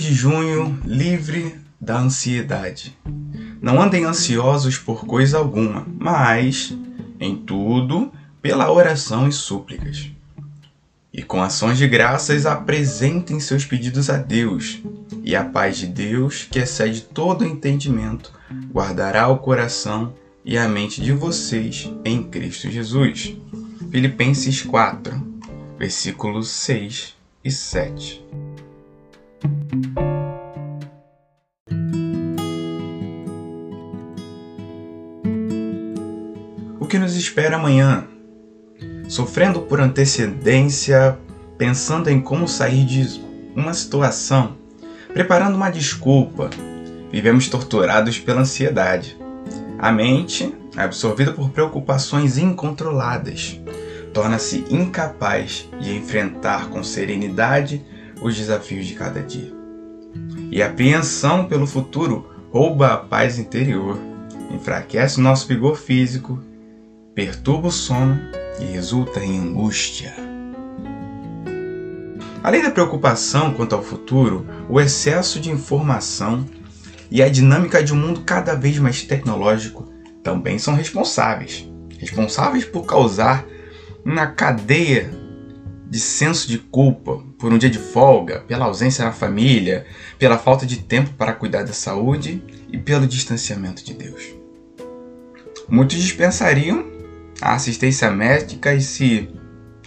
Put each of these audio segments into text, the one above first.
De junho, livre da ansiedade. Não andem ansiosos por coisa alguma, mas, em tudo, pela oração e súplicas. E com ações de graças apresentem seus pedidos a Deus, e a paz de Deus, que excede todo entendimento, guardará o coração e a mente de vocês em Cristo Jesus. Filipenses 4, versículos 6 e 7. O que nos espera amanhã? Sofrendo por antecedência, pensando em como sair de uma situação, preparando uma desculpa, vivemos torturados pela ansiedade. A mente, absorvida por preocupações incontroladas, torna-se incapaz de enfrentar com serenidade os desafios de cada dia. E apreensão pelo futuro rouba a paz interior, enfraquece o nosso vigor físico, perturba o sono e resulta em angústia. Além da preocupação quanto ao futuro, o excesso de informação e a dinâmica de um mundo cada vez mais tecnológico também são responsáveis. Responsáveis por causar uma cadeia de senso de culpa por um dia de folga, pela ausência na família, pela falta de tempo para cuidar da saúde e pelo distanciamento de Deus. Muitos dispensariam a assistência médica e se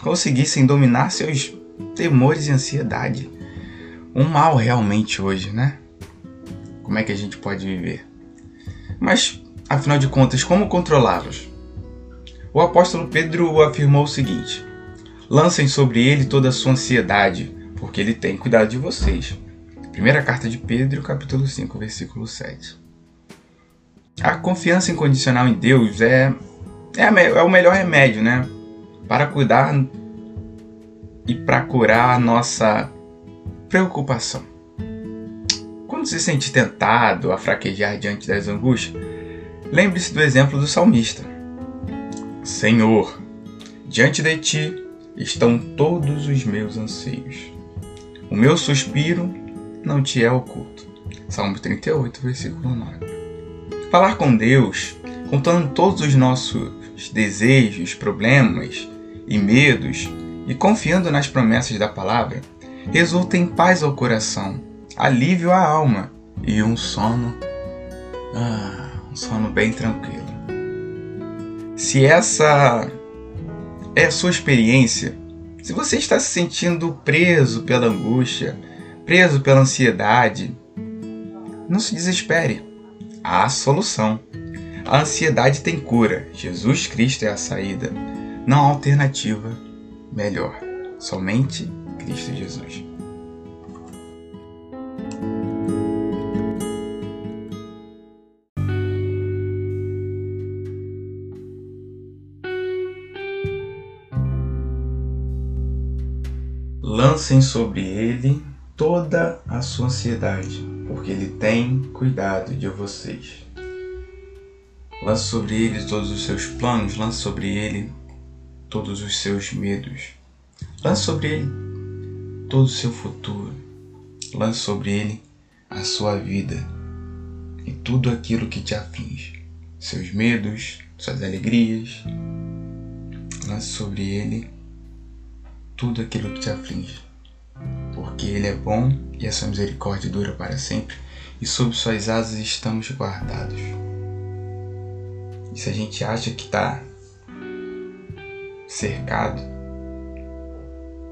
conseguissem dominar seus temores e ansiedade. Um mal realmente hoje, né? Como é que a gente pode viver? Mas, afinal de contas, como controlá-los? O apóstolo Pedro afirmou o seguinte: Lancem sobre ele toda a sua ansiedade, porque ele tem cuidado de vocês. Primeira carta de Pedro, capítulo 5, versículo 7. A confiança incondicional em Deus é, é, é o melhor remédio, né? Para cuidar e para curar a nossa preocupação. Quando se sente tentado a fraquejar diante das angústias, lembre-se do exemplo do salmista. Senhor, diante de ti estão todos os meus anseios. O meu suspiro não te é oculto. Salmo 38, versículo 9. Falar com Deus, contando todos os nossos desejos, problemas e medos e confiando nas promessas da palavra, resulta em paz ao coração, alívio à alma e um sono, ah, um sono bem tranquilo. Se essa é a sua experiência. Se você está se sentindo preso pela angústia, preso pela ansiedade, não se desespere. Há solução. A ansiedade tem cura. Jesus Cristo é a saída. Não há alternativa melhor. Somente Cristo Jesus. Lancem sobre ele toda a sua ansiedade, porque ele tem cuidado de vocês. Lance sobre ele todos os seus planos, lance sobre ele todos os seus medos. Lance sobre ele todo o seu futuro. Lance sobre ele a sua vida e tudo aquilo que te aflige. Seus medos, suas alegrias. Lance sobre ele tudo aquilo que te aflige. Porque Ele é bom e a sua misericórdia dura para sempre, e sob suas asas estamos guardados. E se a gente acha que está cercado,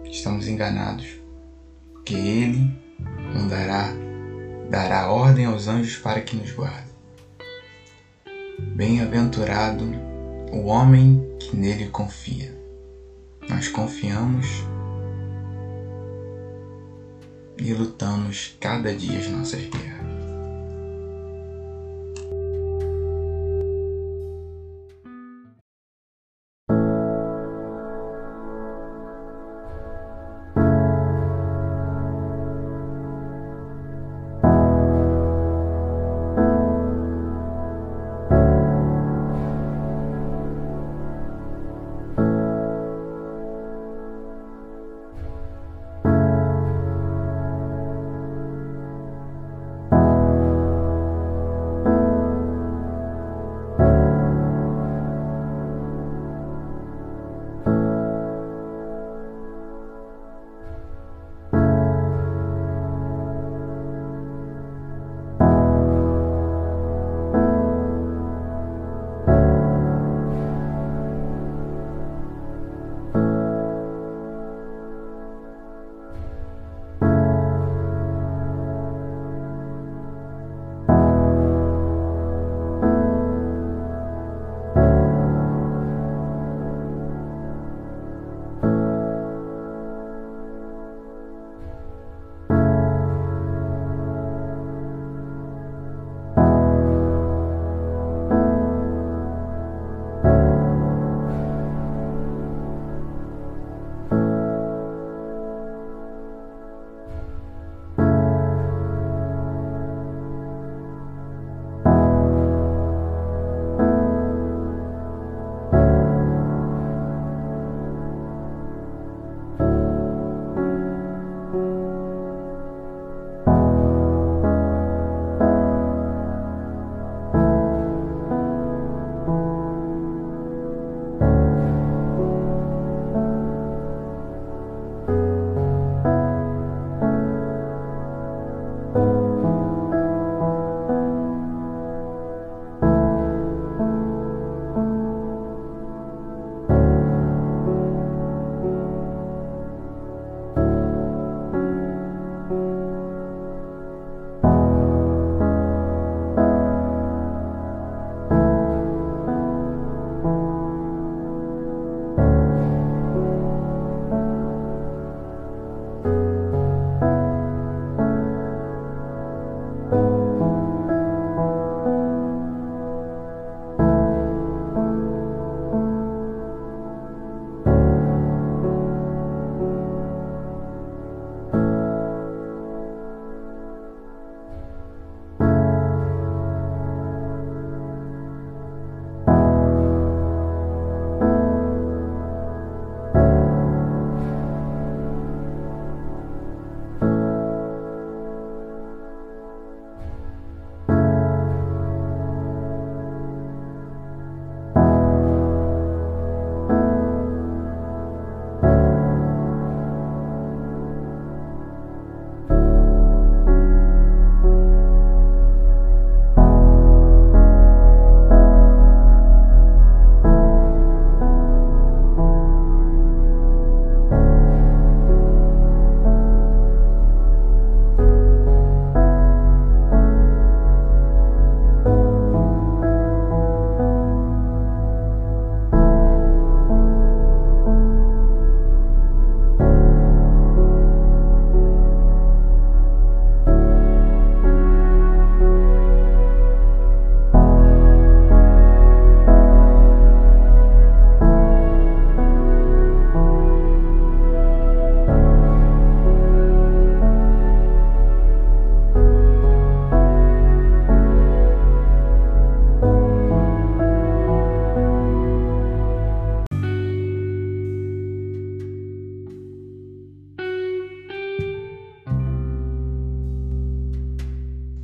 estamos enganados, porque Ele mandará, dará ordem aos anjos para que nos guardem. Bem-aventurado o homem que nele confia. Nós confiamos e lutamos cada dia as nossas guerras.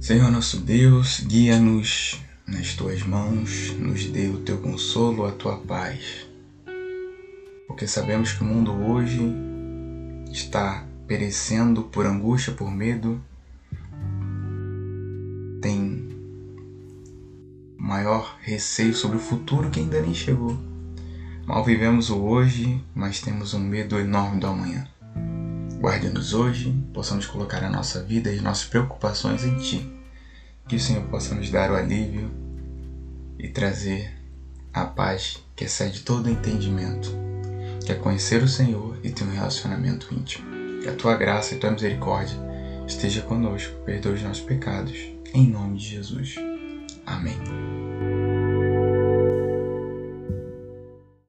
Senhor nosso Deus, guia-nos nas tuas mãos, nos dê o teu consolo, a tua paz. Porque sabemos que o mundo hoje está perecendo por angústia, por medo, tem maior receio sobre o futuro que ainda nem chegou. Mal vivemos o hoje, mas temos um medo enorme do amanhã. Guarde-nos hoje, possamos colocar a nossa vida e as nossas preocupações em Ti que o Senhor possa nos dar o alívio e trazer a paz que excede todo entendimento, que é conhecer o Senhor e ter um relacionamento íntimo. Que a tua graça e tua misericórdia esteja conosco, perdoe os nossos pecados, em nome de Jesus. Amém.